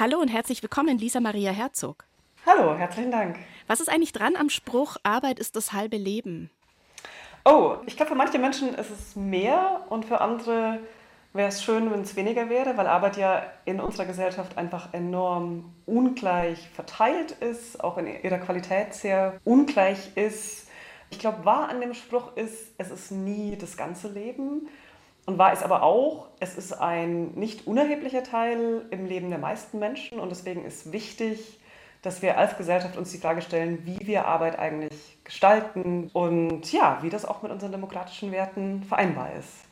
Hallo und herzlich willkommen, Lisa Maria Herzog. Hallo, herzlichen Dank. Was ist eigentlich dran am Spruch, Arbeit ist das halbe Leben? Oh, ich glaube, für manche Menschen ist es mehr und für andere wäre es schön, wenn es weniger wäre, weil Arbeit ja in unserer Gesellschaft einfach enorm ungleich verteilt ist, auch in ihrer Qualität sehr ungleich ist. Ich glaube, wahr an dem Spruch ist, es ist nie das ganze Leben. Und wahr ist aber auch, es ist ein nicht unerheblicher Teil im Leben der meisten Menschen und deswegen ist wichtig, dass wir als Gesellschaft uns die Frage stellen, wie wir Arbeit eigentlich gestalten und ja, wie das auch mit unseren demokratischen Werten vereinbar ist.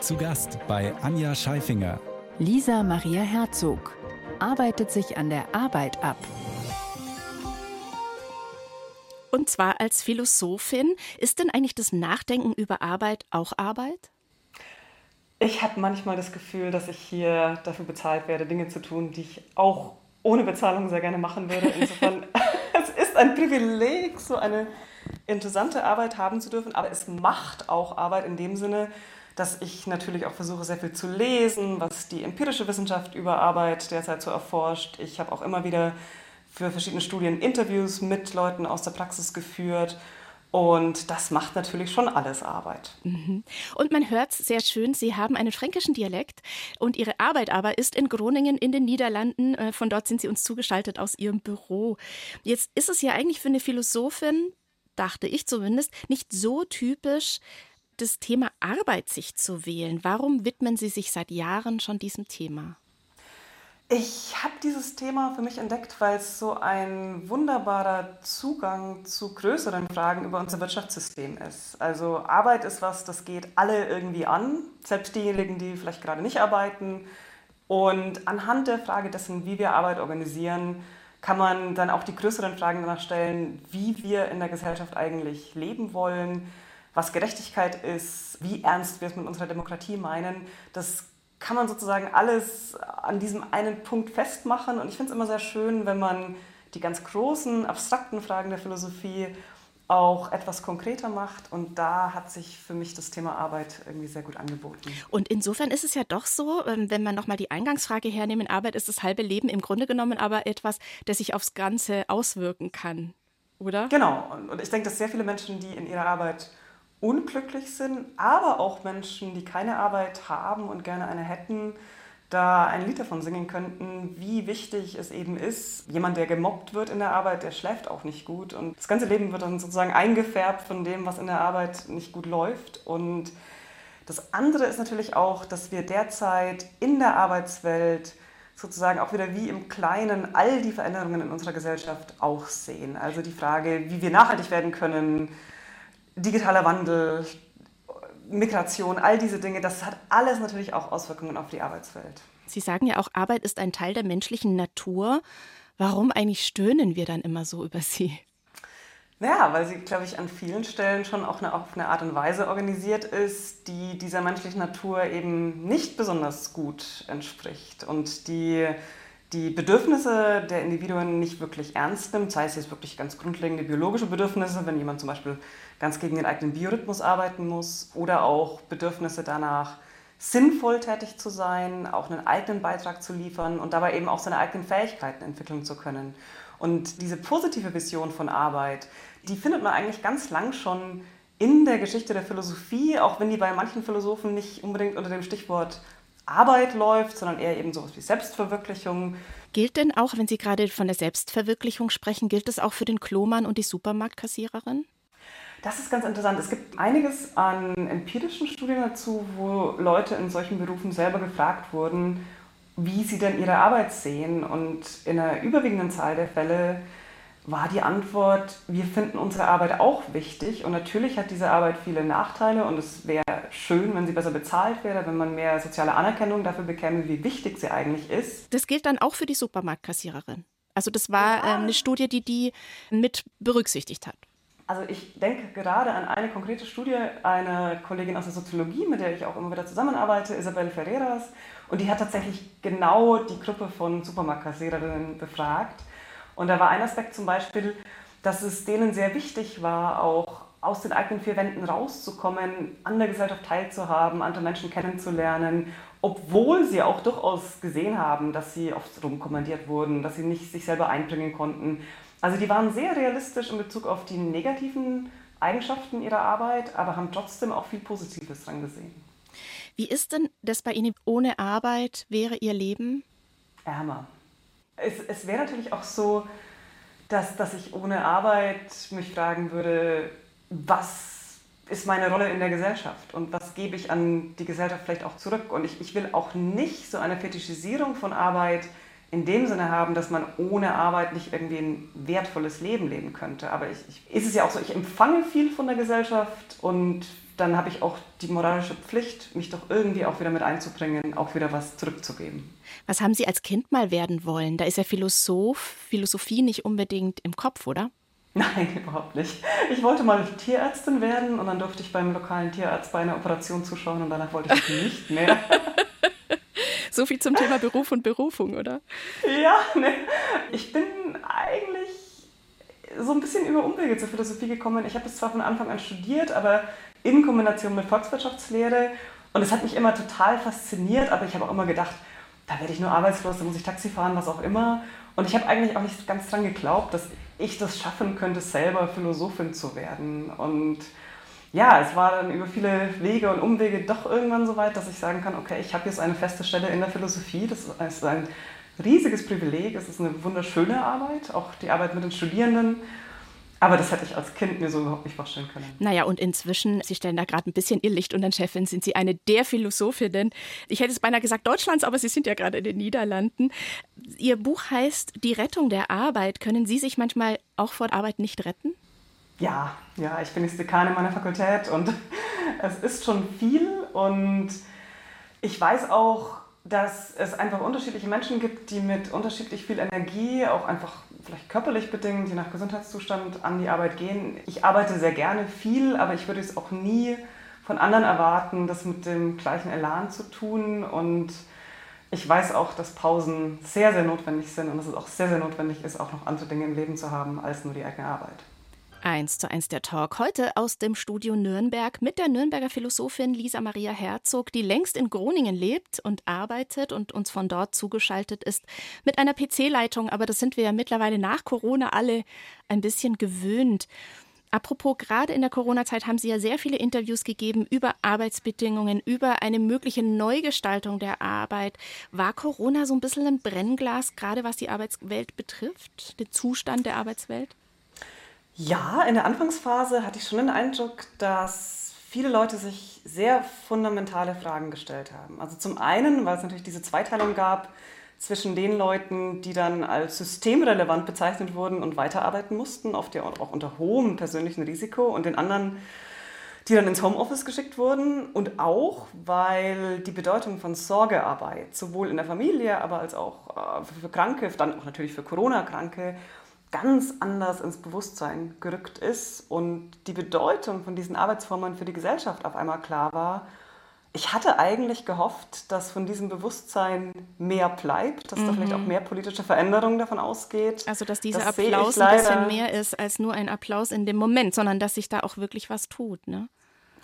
Zu Gast bei Anja Scheifinger. Lisa Maria Herzog arbeitet sich an der Arbeit ab. Und zwar als Philosophin. Ist denn eigentlich das Nachdenken über Arbeit auch Arbeit? Ich habe manchmal das Gefühl, dass ich hier dafür bezahlt werde, Dinge zu tun, die ich auch ohne Bezahlung sehr gerne machen würde. Insofern, es ist ein Privileg, so eine interessante Arbeit haben zu dürfen, aber es macht auch Arbeit in dem Sinne, dass ich natürlich auch versuche, sehr viel zu lesen, was die empirische Wissenschaft über Arbeit derzeit so erforscht. Ich habe auch immer wieder für verschiedene Studien Interviews mit Leuten aus der Praxis geführt. Und das macht natürlich schon alles Arbeit. Mhm. Und man hört sehr schön, Sie haben einen fränkischen Dialekt und Ihre Arbeit aber ist in Groningen in den Niederlanden. Äh, von dort sind Sie uns zugeschaltet aus Ihrem Büro. Jetzt ist es ja eigentlich für eine Philosophin, dachte ich zumindest, nicht so typisch, das Thema Arbeit sich zu wählen. Warum widmen Sie sich seit Jahren schon diesem Thema? Ich habe dieses Thema für mich entdeckt, weil es so ein wunderbarer Zugang zu größeren Fragen über unser Wirtschaftssystem ist. Also Arbeit ist was, das geht alle irgendwie an, selbst diejenigen, die vielleicht gerade nicht arbeiten. Und anhand der Frage dessen, wie wir Arbeit organisieren, kann man dann auch die größeren Fragen danach stellen, wie wir in der Gesellschaft eigentlich leben wollen, was Gerechtigkeit ist, wie ernst wir es mit unserer Demokratie meinen. Das kann man sozusagen alles an diesem einen Punkt festmachen. Und ich finde es immer sehr schön, wenn man die ganz großen, abstrakten Fragen der Philosophie auch etwas konkreter macht. Und da hat sich für mich das Thema Arbeit irgendwie sehr gut angeboten. Und insofern ist es ja doch so, ähm, wenn man nochmal die Eingangsfrage hernehmen, Arbeit ist das halbe Leben im Grunde genommen aber etwas, das sich aufs Ganze auswirken kann, oder? Genau. Und ich denke, dass sehr viele Menschen, die in ihrer Arbeit unglücklich sind, aber auch Menschen, die keine Arbeit haben und gerne eine hätten, da ein Lied davon singen könnten, wie wichtig es eben ist. Jemand, der gemobbt wird in der Arbeit, der schläft auch nicht gut und das ganze Leben wird dann sozusagen eingefärbt von dem, was in der Arbeit nicht gut läuft. Und das andere ist natürlich auch, dass wir derzeit in der Arbeitswelt sozusagen auch wieder wie im Kleinen all die Veränderungen in unserer Gesellschaft auch sehen. Also die Frage, wie wir nachhaltig werden können, digitaler Wandel, Migration, all diese Dinge, das hat alles natürlich auch Auswirkungen auf die Arbeitswelt. Sie sagen ja auch, Arbeit ist ein Teil der menschlichen Natur. Warum eigentlich stöhnen wir dann immer so über sie? Naja, weil sie, glaube ich, an vielen Stellen schon auch eine, auf eine Art und Weise organisiert ist, die dieser menschlichen Natur eben nicht besonders gut entspricht und die die Bedürfnisse der Individuen nicht wirklich ernst nimmt, sei es jetzt wirklich ganz grundlegende biologische Bedürfnisse, wenn jemand zum Beispiel ganz gegen den eigenen Biorhythmus arbeiten muss, oder auch Bedürfnisse danach, sinnvoll tätig zu sein, auch einen eigenen Beitrag zu liefern und dabei eben auch seine eigenen Fähigkeiten entwickeln zu können. Und diese positive Vision von Arbeit, die findet man eigentlich ganz lang schon in der Geschichte der Philosophie, auch wenn die bei manchen Philosophen nicht unbedingt unter dem Stichwort Arbeit läuft, sondern eher eben sowas wie Selbstverwirklichung. Gilt denn auch, wenn Sie gerade von der Selbstverwirklichung sprechen, gilt es auch für den Klomann und die Supermarktkassiererin? Das ist ganz interessant. Es gibt einiges an empirischen Studien dazu, wo Leute in solchen Berufen selber gefragt wurden, wie sie denn ihre Arbeit sehen. Und in einer überwiegenden Zahl der Fälle war die Antwort, wir finden unsere Arbeit auch wichtig und natürlich hat diese Arbeit viele Nachteile und es wäre schön, wenn sie besser bezahlt wäre, wenn man mehr soziale Anerkennung dafür bekäme, wie wichtig sie eigentlich ist. Das gilt dann auch für die Supermarktkassiererin. Also das war ähm, eine Studie, die die mit berücksichtigt hat. Also ich denke gerade an eine konkrete Studie einer Kollegin aus der Soziologie, mit der ich auch immer wieder zusammenarbeite, Isabel Ferreras, und die hat tatsächlich genau die Gruppe von Supermarktkassiererinnen befragt und da war ein Aspekt zum Beispiel, dass es denen sehr wichtig war, auch aus den eigenen vier Wänden rauszukommen, an der Gesellschaft teilzuhaben, andere Menschen kennenzulernen, obwohl sie auch durchaus gesehen haben, dass sie oft rumkommandiert wurden, dass sie nicht sich selber einbringen konnten. Also die waren sehr realistisch in Bezug auf die negativen Eigenschaften ihrer Arbeit, aber haben trotzdem auch viel Positives dran gesehen. Wie ist denn das bei Ihnen ohne Arbeit? Wäre Ihr Leben? Ärmer. Es, es wäre natürlich auch so, dass, dass ich ohne Arbeit mich fragen würde, was ist meine Rolle in der Gesellschaft und was gebe ich an die Gesellschaft vielleicht auch zurück. Und ich, ich will auch nicht so eine Fetischisierung von Arbeit in dem Sinne haben, dass man ohne Arbeit nicht irgendwie ein wertvolles Leben leben könnte. Aber ich, ich, ist es ja auch so, ich empfange viel von der Gesellschaft und dann habe ich auch die moralische Pflicht, mich doch irgendwie auch wieder mit einzubringen, auch wieder was zurückzugeben. Was haben Sie als Kind mal werden wollen? Da ist ja Philosoph, Philosophie nicht unbedingt im Kopf, oder? Nein, überhaupt nicht. Ich wollte mal Tierärztin werden und dann durfte ich beim lokalen Tierarzt bei einer Operation zuschauen und danach wollte ich nicht mehr. so viel zum Thema Beruf und Berufung, oder? Ja, ne. Ich bin eigentlich so ein bisschen über Umwege zur Philosophie gekommen. Ich habe es zwar von Anfang an studiert, aber in Kombination mit Volkswirtschaftslehre. Und es hat mich immer total fasziniert, aber ich habe auch immer gedacht, da werde ich nur arbeitslos, da muss ich Taxi fahren, was auch immer. Und ich habe eigentlich auch nicht ganz dran geglaubt, dass ich das schaffen könnte, selber Philosophin zu werden. Und ja, es war dann über viele Wege und Umwege doch irgendwann so weit, dass ich sagen kann, okay, ich habe jetzt eine feste Stelle in der Philosophie. Das ist ein riesiges Privileg, es ist eine wunderschöne Arbeit, auch die Arbeit mit den Studierenden. Aber das hätte ich als Kind mir so überhaupt nicht vorstellen können. Naja, und inzwischen, Sie stellen da gerade ein bisschen Ihr Licht unter den Chefin, sind Sie eine der Philosophinnen. Ich hätte es beinahe gesagt Deutschlands, aber Sie sind ja gerade in den Niederlanden. Ihr Buch heißt Die Rettung der Arbeit. Können Sie sich manchmal auch vor Arbeit nicht retten? Ja, ja, ich bin jetzt Dekan in meiner Fakultät und es ist schon viel und ich weiß auch, dass es einfach unterschiedliche Menschen gibt, die mit unterschiedlich viel Energie, auch einfach vielleicht körperlich bedingt, je nach Gesundheitszustand, an die Arbeit gehen. Ich arbeite sehr gerne viel, aber ich würde es auch nie von anderen erwarten, das mit dem gleichen Elan zu tun. Und ich weiß auch, dass Pausen sehr, sehr notwendig sind und dass es auch sehr, sehr notwendig ist, auch noch andere Dinge im Leben zu haben als nur die eigene Arbeit. Eins zu eins der Talk. Heute aus dem Studio Nürnberg mit der Nürnberger Philosophin Lisa Maria Herzog, die längst in Groningen lebt und arbeitet und uns von dort zugeschaltet ist mit einer PC-Leitung. Aber das sind wir ja mittlerweile nach Corona alle ein bisschen gewöhnt. Apropos, gerade in der Corona-Zeit haben Sie ja sehr viele Interviews gegeben über Arbeitsbedingungen, über eine mögliche Neugestaltung der Arbeit. War Corona so ein bisschen ein Brennglas, gerade was die Arbeitswelt betrifft, den Zustand der Arbeitswelt? Ja, in der Anfangsphase hatte ich schon den Eindruck, dass viele Leute sich sehr fundamentale Fragen gestellt haben. Also zum einen, weil es natürlich diese Zweiteilung gab zwischen den Leuten, die dann als systemrelevant bezeichnet wurden und weiterarbeiten mussten, oft ja auch unter hohem persönlichen Risiko, und den anderen, die dann ins Homeoffice geschickt wurden. Und auch, weil die Bedeutung von Sorgearbeit, sowohl in der Familie, aber als auch äh, für Kranke, dann auch natürlich für Corona-Kranke, ganz anders ins Bewusstsein gerückt ist und die Bedeutung von diesen Arbeitsformen für die Gesellschaft auf einmal klar war. Ich hatte eigentlich gehofft, dass von diesem Bewusstsein mehr bleibt, dass mhm. da vielleicht auch mhm. mehr politische Veränderung davon ausgeht. Also dass dieser das Applaus ein bisschen mehr ist als nur ein Applaus in dem Moment, sondern dass sich da auch wirklich was tut. Ne?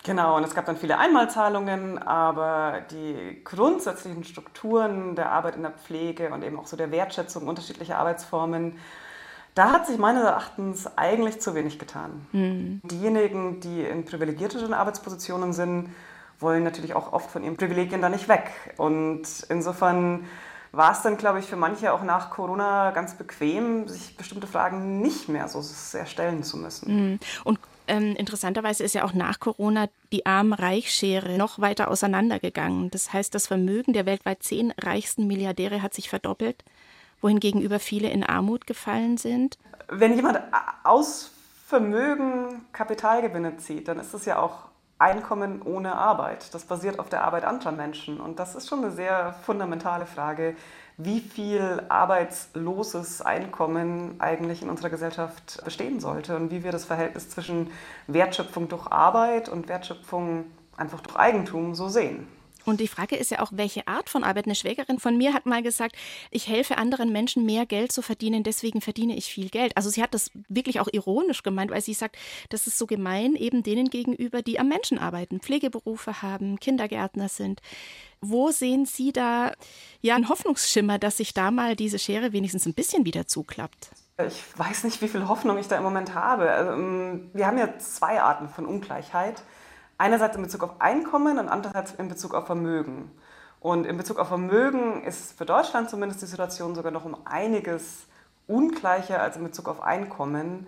Genau, und es gab dann viele Einmalzahlungen, aber die grundsätzlichen Strukturen der Arbeit in der Pflege und eben auch so der Wertschätzung unterschiedlicher Arbeitsformen da hat sich meines Erachtens eigentlich zu wenig getan. Mhm. Diejenigen, die in privilegierteren Arbeitspositionen sind, wollen natürlich auch oft von ihren Privilegien da nicht weg. Und insofern war es dann, glaube ich, für manche auch nach Corona ganz bequem, sich bestimmte Fragen nicht mehr so sehr stellen zu müssen. Mhm. Und ähm, interessanterweise ist ja auch nach Corona die Arm-Reich-Schere noch weiter auseinandergegangen. Das heißt, das Vermögen der weltweit zehn reichsten Milliardäre hat sich verdoppelt wohingegen über viele in Armut gefallen sind? Wenn jemand aus Vermögen Kapitalgewinne zieht, dann ist es ja auch Einkommen ohne Arbeit. Das basiert auf der Arbeit anderer Menschen. Und das ist schon eine sehr fundamentale Frage, wie viel arbeitsloses Einkommen eigentlich in unserer Gesellschaft bestehen sollte und wie wir das Verhältnis zwischen Wertschöpfung durch Arbeit und Wertschöpfung einfach durch Eigentum so sehen. Und die Frage ist ja auch, welche Art von Arbeit. Eine Schwägerin von mir hat mal gesagt, ich helfe anderen Menschen mehr Geld zu verdienen, deswegen verdiene ich viel Geld. Also sie hat das wirklich auch ironisch gemeint, weil sie sagt, das ist so gemein eben denen gegenüber, die am Menschen arbeiten, Pflegeberufe haben, Kindergärtner sind. Wo sehen Sie da ja einen Hoffnungsschimmer, dass sich da mal diese Schere wenigstens ein bisschen wieder zuklappt? Ich weiß nicht, wie viel Hoffnung ich da im Moment habe. Ähm, wir haben ja zwei Arten von Ungleichheit. Einerseits in Bezug auf Einkommen und andererseits in Bezug auf Vermögen. Und in Bezug auf Vermögen ist für Deutschland zumindest die Situation sogar noch um einiges ungleicher als in Bezug auf Einkommen.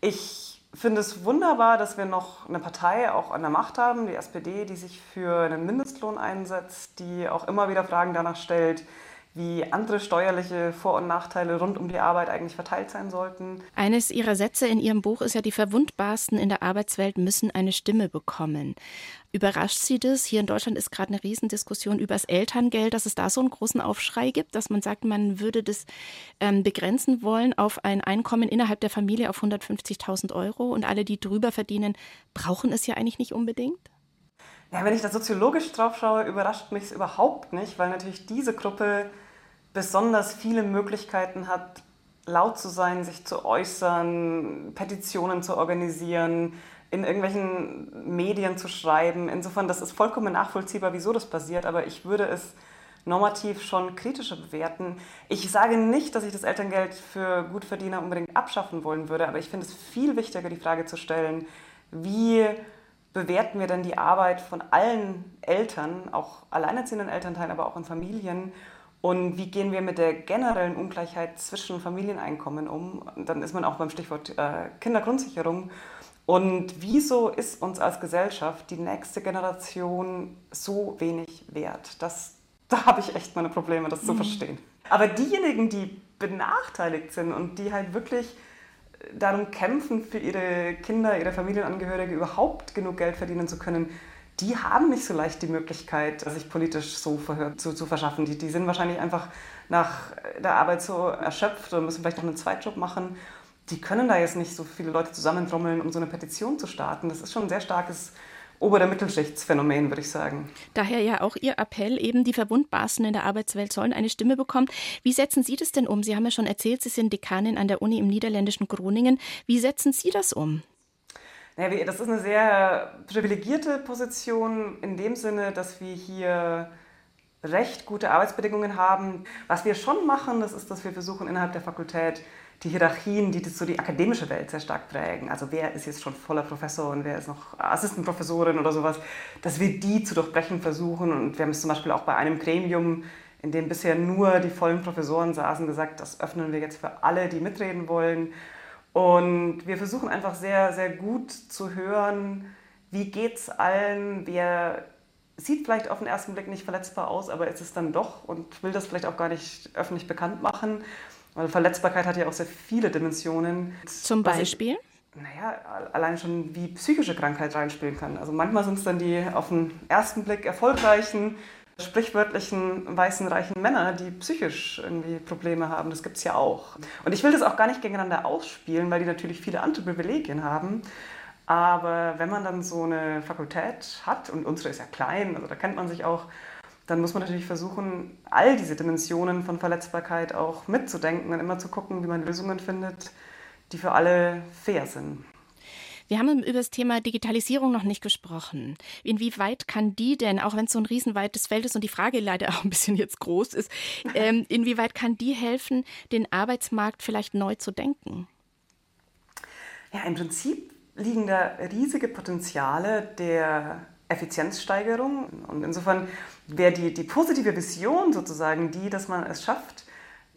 Ich finde es wunderbar, dass wir noch eine Partei auch an der Macht haben, die SPD, die sich für einen Mindestlohn einsetzt, die auch immer wieder Fragen danach stellt, wie andere steuerliche Vor- und Nachteile rund um die Arbeit eigentlich verteilt sein sollten. Eines Ihrer Sätze in Ihrem Buch ist ja, die Verwundbarsten in der Arbeitswelt müssen eine Stimme bekommen. Überrascht Sie das? Hier in Deutschland ist gerade eine Riesendiskussion über das Elterngeld, dass es da so einen großen Aufschrei gibt, dass man sagt, man würde das ähm, begrenzen wollen auf ein Einkommen innerhalb der Familie auf 150.000 Euro und alle, die drüber verdienen, brauchen es ja eigentlich nicht unbedingt? Ja, wenn ich da soziologisch drauf schaue, überrascht mich es überhaupt nicht, weil natürlich diese Gruppe besonders viele Möglichkeiten hat, laut zu sein, sich zu äußern, Petitionen zu organisieren, in irgendwelchen Medien zu schreiben. Insofern, das ist vollkommen nachvollziehbar, wieso das passiert, aber ich würde es normativ schon kritischer bewerten. Ich sage nicht, dass ich das Elterngeld für Gutverdiener unbedingt abschaffen wollen würde, aber ich finde es viel wichtiger, die Frage zu stellen, wie bewerten wir denn die Arbeit von allen Eltern, auch alleinerziehenden Elternteilen, aber auch in Familien und wie gehen wir mit der generellen Ungleichheit zwischen Familieneinkommen um? Dann ist man auch beim Stichwort äh, Kindergrundsicherung. Und wieso ist uns als Gesellschaft die nächste Generation so wenig wert? Das, da habe ich echt meine Probleme, das zu mhm. verstehen. Aber diejenigen, die benachteiligt sind und die halt wirklich äh, darum kämpfen, für ihre Kinder, ihre Familienangehörige überhaupt genug Geld verdienen zu können, die haben nicht so leicht die Möglichkeit, sich politisch so Verhör zu, zu verschaffen. Die, die sind wahrscheinlich einfach nach der Arbeit so erschöpft und müssen vielleicht noch einen Zweitjob machen. Die können da jetzt nicht so viele Leute zusammentrommeln, um so eine Petition zu starten. Das ist schon ein sehr starkes obere Mittelschichtsphänomen, würde ich sagen. Daher ja auch Ihr Appell, eben die Verwundbarsten in der Arbeitswelt sollen eine Stimme bekommen. Wie setzen Sie das denn um? Sie haben ja schon erzählt, Sie sind Dekanin an der Uni im niederländischen Groningen. Wie setzen Sie das um? Naja, das ist eine sehr privilegierte Position in dem Sinne, dass wir hier recht gute Arbeitsbedingungen haben. Was wir schon machen, das ist, dass wir versuchen innerhalb der Fakultät die Hierarchien, die so die akademische Welt sehr stark prägen, also wer ist jetzt schon voller Professor und wer ist noch Assistenprofessorin oder sowas, dass wir die zu durchbrechen versuchen. Und wir haben es zum Beispiel auch bei einem Gremium, in dem bisher nur die vollen Professoren saßen, gesagt, das öffnen wir jetzt für alle, die mitreden wollen. Und wir versuchen einfach sehr, sehr gut zu hören, wie geht es allen, wer sieht vielleicht auf den ersten Blick nicht verletzbar aus, aber ist es dann doch und will das vielleicht auch gar nicht öffentlich bekannt machen. Weil Verletzbarkeit hat ja auch sehr viele Dimensionen. Zum Beispiel? Ich, naja, allein schon wie psychische Krankheit reinspielen kann. Also manchmal sind es dann die auf den ersten Blick erfolgreichen, sprichwörtlichen weißen reichen Männer, die psychisch irgendwie Probleme haben. Das gibt es ja auch. Und ich will das auch gar nicht gegeneinander ausspielen, weil die natürlich viele andere Privilegien haben. Aber wenn man dann so eine Fakultät hat, und unsere ist ja klein, also da kennt man sich auch, dann muss man natürlich versuchen, all diese Dimensionen von Verletzbarkeit auch mitzudenken und immer zu gucken, wie man Lösungen findet, die für alle fair sind. Wir haben über das Thema Digitalisierung noch nicht gesprochen. Inwieweit kann die denn, auch wenn es so ein riesenweites Feld ist und die Frage leider auch ein bisschen jetzt groß ist, ähm, inwieweit kann die helfen, den Arbeitsmarkt vielleicht neu zu denken? Ja, im Prinzip liegen da riesige Potenziale der Effizienzsteigerung. Und insofern wäre die, die positive Vision sozusagen die, dass man es schafft,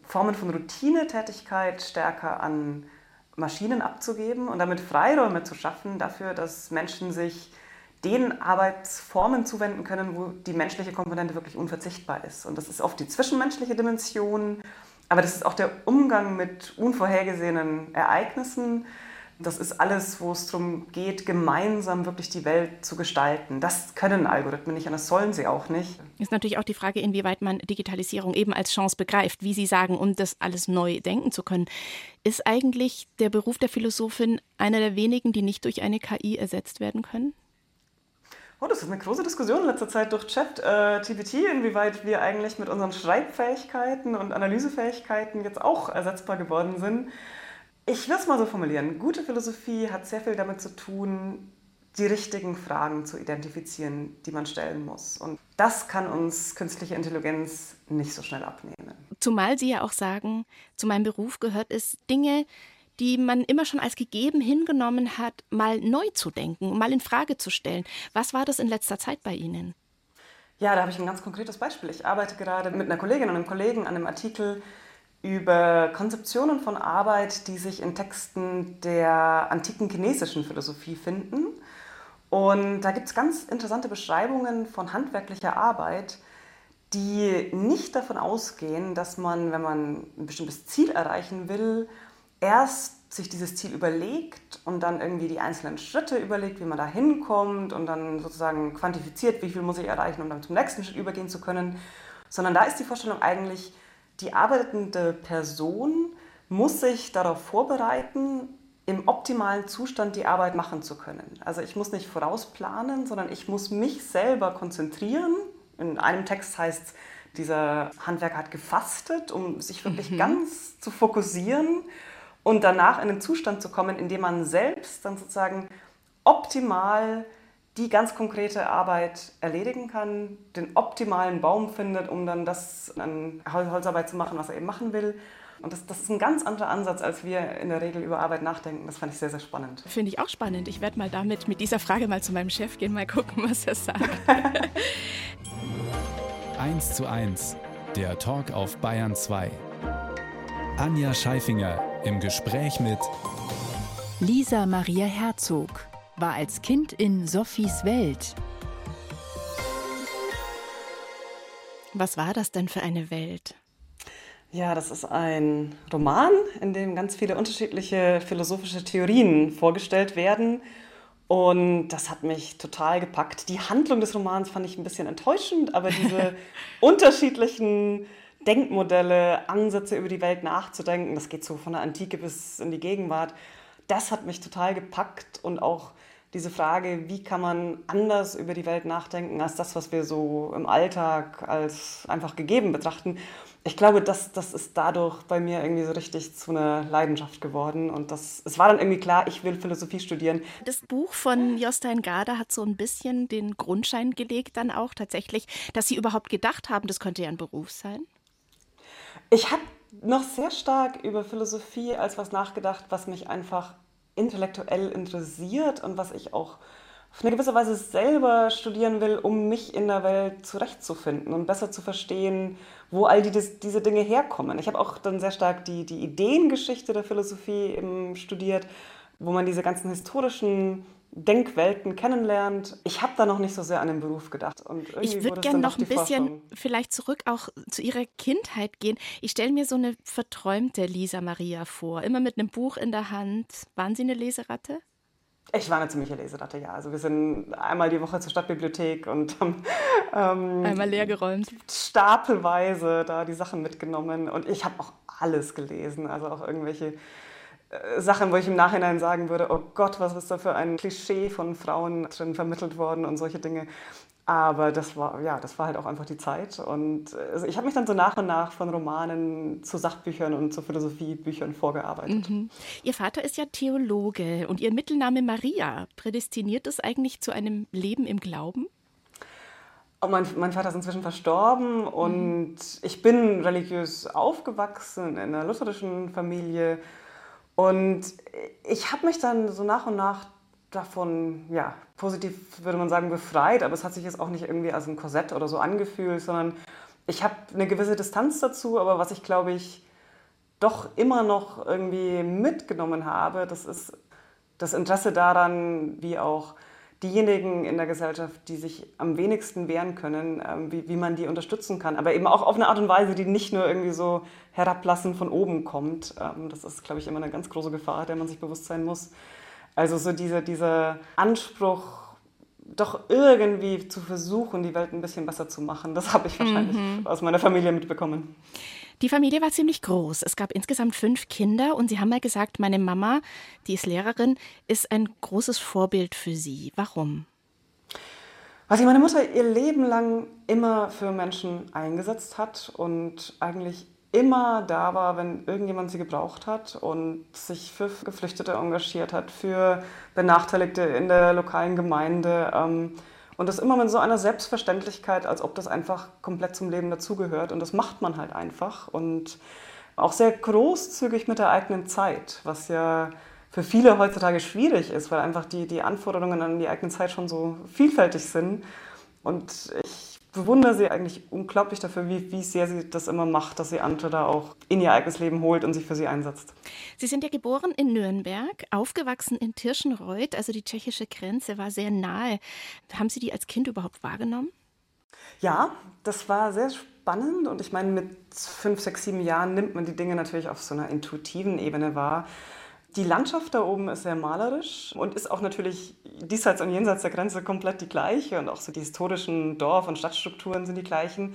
Formen von Routinetätigkeit stärker an Maschinen abzugeben und damit Freiräume zu schaffen dafür, dass Menschen sich den Arbeitsformen zuwenden können, wo die menschliche Komponente wirklich unverzichtbar ist. Und das ist oft die zwischenmenschliche Dimension, aber das ist auch der Umgang mit unvorhergesehenen Ereignissen, das ist alles, wo es darum geht, gemeinsam wirklich die Welt zu gestalten. Das können Algorithmen nicht und das sollen sie auch nicht. Ist natürlich auch die Frage, inwieweit man Digitalisierung eben als Chance begreift, wie Sie sagen, um das alles neu denken zu können. Ist eigentlich der Beruf der Philosophin einer der wenigen, die nicht durch eine KI ersetzt werden können? Oh, das ist eine große Diskussion in letzter Zeit durch Chat-GPT, äh, inwieweit wir eigentlich mit unseren Schreibfähigkeiten und Analysefähigkeiten jetzt auch ersetzbar geworden sind. Ich will es mal so formulieren. Gute Philosophie hat sehr viel damit zu tun, die richtigen Fragen zu identifizieren, die man stellen muss. Und das kann uns künstliche Intelligenz nicht so schnell abnehmen. Zumal Sie ja auch sagen, zu meinem Beruf gehört es, Dinge, die man immer schon als gegeben hingenommen hat, mal neu zu denken, mal in Frage zu stellen. Was war das in letzter Zeit bei Ihnen? Ja, da habe ich ein ganz konkretes Beispiel. Ich arbeite gerade mit einer Kollegin und einem Kollegen an einem Artikel über Konzeptionen von Arbeit, die sich in Texten der antiken chinesischen Philosophie finden. Und da gibt es ganz interessante Beschreibungen von handwerklicher Arbeit, die nicht davon ausgehen, dass man, wenn man ein bestimmtes Ziel erreichen will, erst sich dieses Ziel überlegt und dann irgendwie die einzelnen Schritte überlegt, wie man da hinkommt und dann sozusagen quantifiziert, wie viel muss ich erreichen, um dann zum nächsten Schritt übergehen zu können, sondern da ist die Vorstellung eigentlich, die arbeitende Person muss sich darauf vorbereiten, im optimalen Zustand die Arbeit machen zu können. Also ich muss nicht vorausplanen, sondern ich muss mich selber konzentrieren. In einem Text heißt es, dieser Handwerker hat gefastet, um sich wirklich mhm. ganz zu fokussieren und danach in einen Zustand zu kommen, in dem man selbst dann sozusagen optimal die ganz konkrete Arbeit erledigen kann, den optimalen Baum findet, um dann das an Holzarbeit zu machen, was er eben machen will. Und das, das, ist ein ganz anderer Ansatz, als wir in der Regel über Arbeit nachdenken. Das fand ich sehr, sehr spannend. Finde ich auch spannend. Ich werde mal damit, mit dieser Frage mal zu meinem Chef gehen, mal gucken, was er sagt. 1 zu 1, der Talk auf Bayern 2. Anja Scheifinger im Gespräch mit Lisa Maria Herzog war als Kind in Sophies Welt. Was war das denn für eine Welt? Ja, das ist ein Roman, in dem ganz viele unterschiedliche philosophische Theorien vorgestellt werden. Und das hat mich total gepackt. Die Handlung des Romans fand ich ein bisschen enttäuschend, aber diese unterschiedlichen Denkmodelle, Ansätze über die Welt nachzudenken. Das geht so von der Antike bis in die Gegenwart. Das hat mich total gepackt und auch diese Frage, wie kann man anders über die Welt nachdenken als das, was wir so im Alltag als einfach gegeben betrachten. Ich glaube, das, das ist dadurch bei mir irgendwie so richtig zu einer Leidenschaft geworden. Und das, es war dann irgendwie klar, ich will Philosophie studieren. Das Buch von Jostein Garda hat so ein bisschen den Grundschein gelegt, dann auch tatsächlich, dass Sie überhaupt gedacht haben, das könnte ja ein Beruf sein. Ich habe noch sehr stark über Philosophie als was nachgedacht, was mich einfach intellektuell interessiert und was ich auch auf eine gewisse Weise selber studieren will, um mich in der Welt zurechtzufinden und besser zu verstehen, wo all die, diese Dinge herkommen. Ich habe auch dann sehr stark die, die Ideengeschichte der Philosophie studiert, wo man diese ganzen historischen Denkwelten kennenlernt. Ich habe da noch nicht so sehr an den Beruf gedacht. Und ich würde gerne noch ein bisschen Forschung. vielleicht zurück auch zu Ihrer Kindheit gehen. Ich stelle mir so eine verträumte Lisa Maria vor, immer mit einem Buch in der Hand. Waren Sie eine Leseratte? Ich war eine ziemliche Leseratte, ja. Also wir sind einmal die Woche zur Stadtbibliothek und haben ähm, einmal leergeräumt. Stapelweise da die Sachen mitgenommen. Und ich habe auch alles gelesen, also auch irgendwelche Sachen, wo ich im Nachhinein sagen würde, oh Gott, was ist da für ein Klischee von Frauen drin vermittelt worden und solche Dinge. Aber das war, ja, das war halt auch einfach die Zeit. Und also ich habe mich dann so nach und nach von Romanen zu Sachbüchern und zu Philosophiebüchern vorgearbeitet. Mhm. Ihr Vater ist ja Theologe und Ihr Mittelname Maria. Prädestiniert es eigentlich zu einem Leben im Glauben? Oh, mein, mein, Vater ist inzwischen verstorben und mhm. ich bin religiös aufgewachsen in einer lutherischen Familie und ich habe mich dann so nach und nach davon, ja, positiv würde man sagen, befreit, aber es hat sich jetzt auch nicht irgendwie als ein Korsett oder so angefühlt, sondern ich habe eine gewisse Distanz dazu, aber was ich glaube ich doch immer noch irgendwie mitgenommen habe, das ist das Interesse daran, wie auch diejenigen in der Gesellschaft, die sich am wenigsten wehren können, ähm, wie, wie man die unterstützen kann. Aber eben auch auf eine Art und Weise, die nicht nur irgendwie so herablassen von oben kommt. Ähm, das ist, glaube ich, immer eine ganz große Gefahr, der man sich bewusst sein muss. Also so diese, dieser Anspruch, doch irgendwie zu versuchen, die Welt ein bisschen besser zu machen, das habe ich wahrscheinlich mhm. aus meiner Familie mitbekommen. Die Familie war ziemlich groß. Es gab insgesamt fünf Kinder und Sie haben mal gesagt, meine Mama, die ist Lehrerin, ist ein großes Vorbild für Sie. Warum? Was sich meine Mutter ihr Leben lang immer für Menschen eingesetzt hat und eigentlich immer da war, wenn irgendjemand sie gebraucht hat und sich für Geflüchtete engagiert hat, für Benachteiligte in der lokalen Gemeinde. Ähm, und das immer mit so einer Selbstverständlichkeit, als ob das einfach komplett zum Leben dazugehört. Und das macht man halt einfach. Und auch sehr großzügig mit der eigenen Zeit, was ja für viele heutzutage schwierig ist, weil einfach die, die Anforderungen an die eigene Zeit schon so vielfältig sind. Und ich bewundere sie eigentlich unglaublich dafür, wie, wie sehr sie das immer macht, dass sie andere da auch in ihr eigenes Leben holt und sich für sie einsetzt. Sie sind ja geboren in Nürnberg, aufgewachsen in Tirschenreuth, also die tschechische Grenze war sehr nahe. Haben Sie die als Kind überhaupt wahrgenommen? Ja, das war sehr spannend und ich meine, mit fünf, sechs, sieben Jahren nimmt man die Dinge natürlich auf so einer intuitiven Ebene wahr. Die Landschaft da oben ist sehr malerisch und ist auch natürlich diesseits und jenseits der Grenze komplett die gleiche und auch so die historischen Dorf- und Stadtstrukturen sind die gleichen.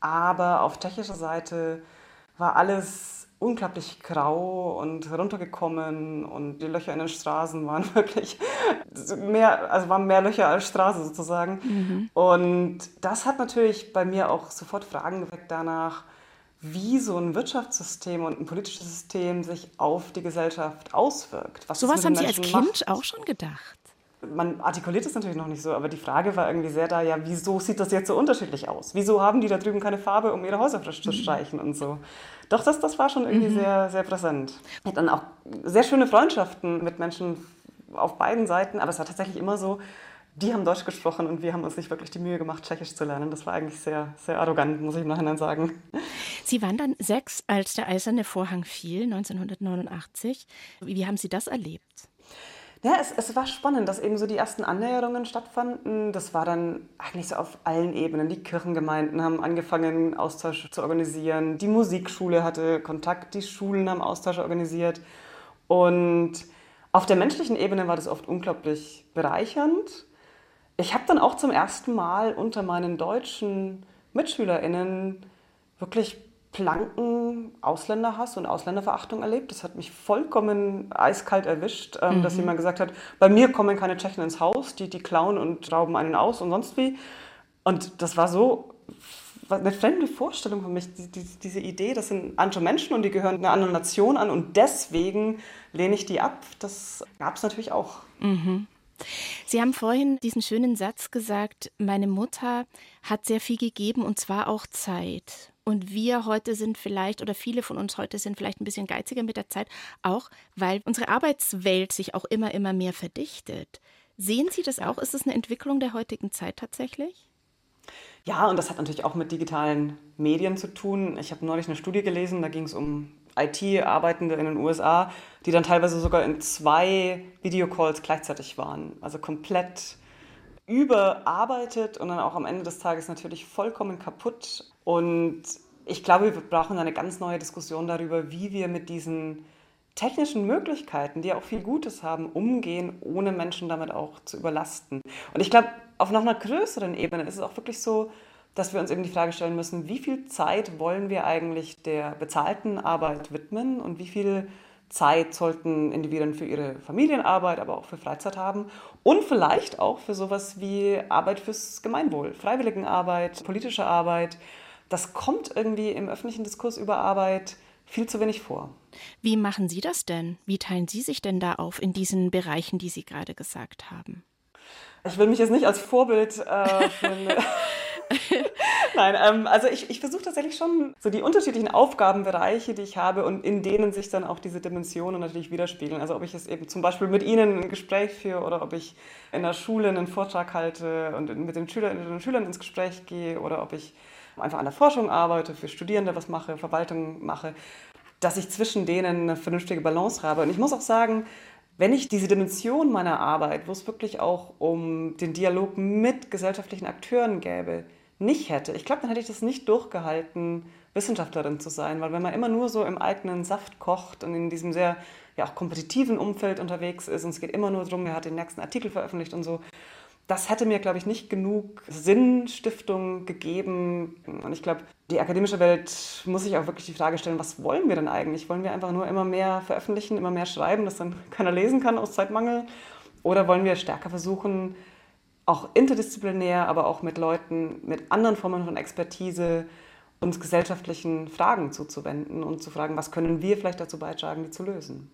Aber auf tschechischer Seite war alles unglaublich grau und runtergekommen und die Löcher in den Straßen waren wirklich mehr, also waren mehr Löcher als Straße sozusagen. Mhm. Und das hat natürlich bei mir auch sofort Fragen geweckt danach, wie so ein Wirtschaftssystem und ein politisches System sich auf die Gesellschaft auswirkt. Was Sowas haben Sie als Kind macht. auch schon gedacht? Man artikuliert es natürlich noch nicht so, aber die Frage war irgendwie sehr da, ja, wieso sieht das jetzt so unterschiedlich aus? Wieso haben die da drüben keine Farbe, um ihre Häuser frisch zu mhm. streichen und so? Doch, das, das war schon irgendwie mhm. sehr, sehr präsent. Ich hatte dann auch sehr schöne Freundschaften mit Menschen auf beiden Seiten, aber es war tatsächlich immer so, die haben Deutsch gesprochen und wir haben uns nicht wirklich die Mühe gemacht, Tschechisch zu lernen. Das war eigentlich sehr, sehr arrogant, muss ich im Nachhinein sagen. Sie waren dann sechs, als der eiserne Vorhang fiel, 1989. Wie haben Sie das erlebt? Ja, es, es, war spannend, dass eben so die ersten Annäherungen stattfanden. Das war dann eigentlich so auf allen Ebenen. Die Kirchengemeinden haben angefangen, Austausch zu organisieren. Die Musikschule hatte Kontakt, die Schulen haben Austausch organisiert. Und auf der menschlichen Ebene war das oft unglaublich bereichernd. Ich habe dann auch zum ersten Mal unter meinen deutschen MitschülerInnen wirklich blanken Ausländerhass und Ausländerverachtung erlebt. Das hat mich vollkommen eiskalt erwischt, ähm, mhm. dass jemand gesagt hat, bei mir kommen keine Tschechen ins Haus, die, die klauen und rauben einen aus und sonst wie. Und das war so eine fremde Vorstellung für mich, die, die, diese Idee, das sind andere Menschen und die gehören einer anderen Nation an und deswegen lehne ich die ab. Das gab es natürlich auch. Mhm. Sie haben vorhin diesen schönen Satz gesagt, meine Mutter hat sehr viel gegeben und zwar auch Zeit. Und wir heute sind vielleicht, oder viele von uns heute sind vielleicht ein bisschen geiziger mit der Zeit, auch weil unsere Arbeitswelt sich auch immer, immer mehr verdichtet. Sehen Sie das auch? Ist es eine Entwicklung der heutigen Zeit tatsächlich? Ja, und das hat natürlich auch mit digitalen Medien zu tun. Ich habe neulich eine Studie gelesen, da ging es um IT-Arbeitende in den USA, die dann teilweise sogar in zwei Videocalls gleichzeitig waren. Also komplett überarbeitet und dann auch am Ende des Tages natürlich vollkommen kaputt. Und ich glaube, wir brauchen eine ganz neue Diskussion darüber, wie wir mit diesen technischen Möglichkeiten, die auch viel Gutes haben, umgehen, ohne Menschen damit auch zu überlasten. Und ich glaube, auf noch einer größeren Ebene ist es auch wirklich so, dass wir uns eben die Frage stellen müssen, wie viel Zeit wollen wir eigentlich der bezahlten Arbeit widmen und wie viel Zeit sollten Individuen für ihre Familienarbeit, aber auch für Freizeit haben und vielleicht auch für sowas wie Arbeit fürs Gemeinwohl, Freiwilligenarbeit, politische Arbeit. Das kommt irgendwie im öffentlichen Diskurs über Arbeit viel zu wenig vor. Wie machen Sie das denn? Wie teilen Sie sich denn da auf in diesen Bereichen, die Sie gerade gesagt haben? Ich will mich jetzt nicht als Vorbild äh, für eine Nein, ähm, also ich, ich versuche tatsächlich schon so die unterschiedlichen Aufgabenbereiche, die ich habe und in denen sich dann auch diese Dimensionen natürlich widerspiegeln. Also ob ich es eben zum Beispiel mit Ihnen ein Gespräch führe oder ob ich in der Schule einen Vortrag halte und mit den Schülerinnen und Schülern ins Gespräch gehe oder ob ich einfach an der Forschung arbeite, für Studierende was mache, Verwaltung mache, dass ich zwischen denen eine vernünftige Balance habe. Und ich muss auch sagen, wenn ich diese Dimension meiner Arbeit, wo es wirklich auch um den Dialog mit gesellschaftlichen Akteuren gäbe, nicht hätte, ich glaube, dann hätte ich das nicht durchgehalten, Wissenschaftlerin zu sein, weil wenn man immer nur so im eigenen Saft kocht und in diesem sehr ja auch kompetitiven Umfeld unterwegs ist und es geht immer nur darum, wer hat den nächsten Artikel veröffentlicht und so, das hätte mir, glaube ich, nicht genug Sinnstiftung gegeben. Und ich glaube, die akademische Welt muss sich auch wirklich die Frage stellen, was wollen wir denn eigentlich? Wollen wir einfach nur immer mehr veröffentlichen, immer mehr schreiben, das dann keiner lesen kann aus Zeitmangel? Oder wollen wir stärker versuchen, auch interdisziplinär, aber auch mit Leuten mit anderen Formen von Expertise uns gesellschaftlichen Fragen zuzuwenden und zu fragen, was können wir vielleicht dazu beitragen, die zu lösen.